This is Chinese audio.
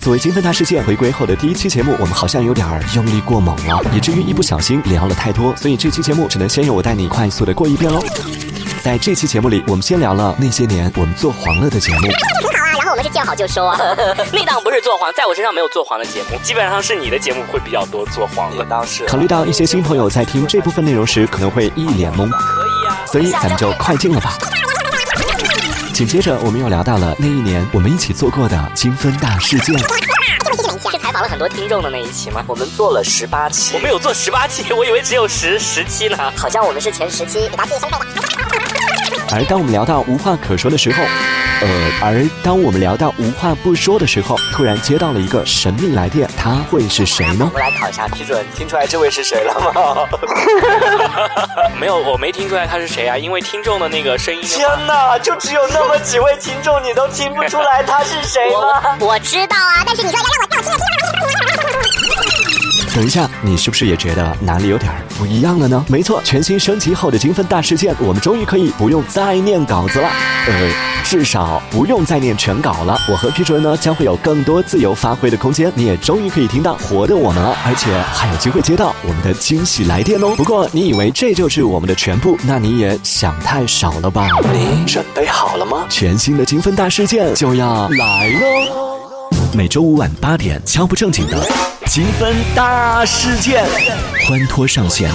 作为金分大事件回归后的第一期节目，我们好像有点儿用力过猛了，以至于一不小心聊了太多，所以这期节目只能先由我带你快速的过一遍喽。在这期节目里，我们先聊了那些年我们做黄了的节目。很好啊，然后我们是见好就收啊。那档不是做黄，在我身上没有做黄的节目，基本上是你的节目会比较多做黄的。当时考虑到一些新朋友在听这部分内容时可能会一脸懵，可以啊，所以咱们就快进了吧。紧接着，我们又聊到了那一年我们一起做过的金分大事件。是采访了很多听众的那一期吗？我们做了十八期，我们有做十八期，我以为只有十十期呢。好像我们是前十期，给大家记一下。而当我们聊到无话可说的时候，呃，而当我们聊到无话不说的时候，突然接到了一个神秘来电，他会是谁呢我？们来考一下批准，听出来这位是谁了吗？没有，我没听出来他是谁啊，因为听众的那个声音天话。哪，就只有那么几位听众，你都听不出来他是谁吗？我知道啊，但是你说要让我让我听了听了。等一下，你是不是也觉得哪里有点不一样了呢？没错，全新升级后的金分大事件，我们终于可以不用再念稿子了，呃，至少不用再念全稿了。我和皮主任呢将会有更多自由发挥的空间，你也终于可以听到活的我们了，而且还有机会接到我们的惊喜来电哦。不过你以为这就是我们的全部，那你也想太少了吧？你准备好了吗？全新的金分大事件就要来喽！每周五晚八点，敲不正经的金分大事件，欢脱上线。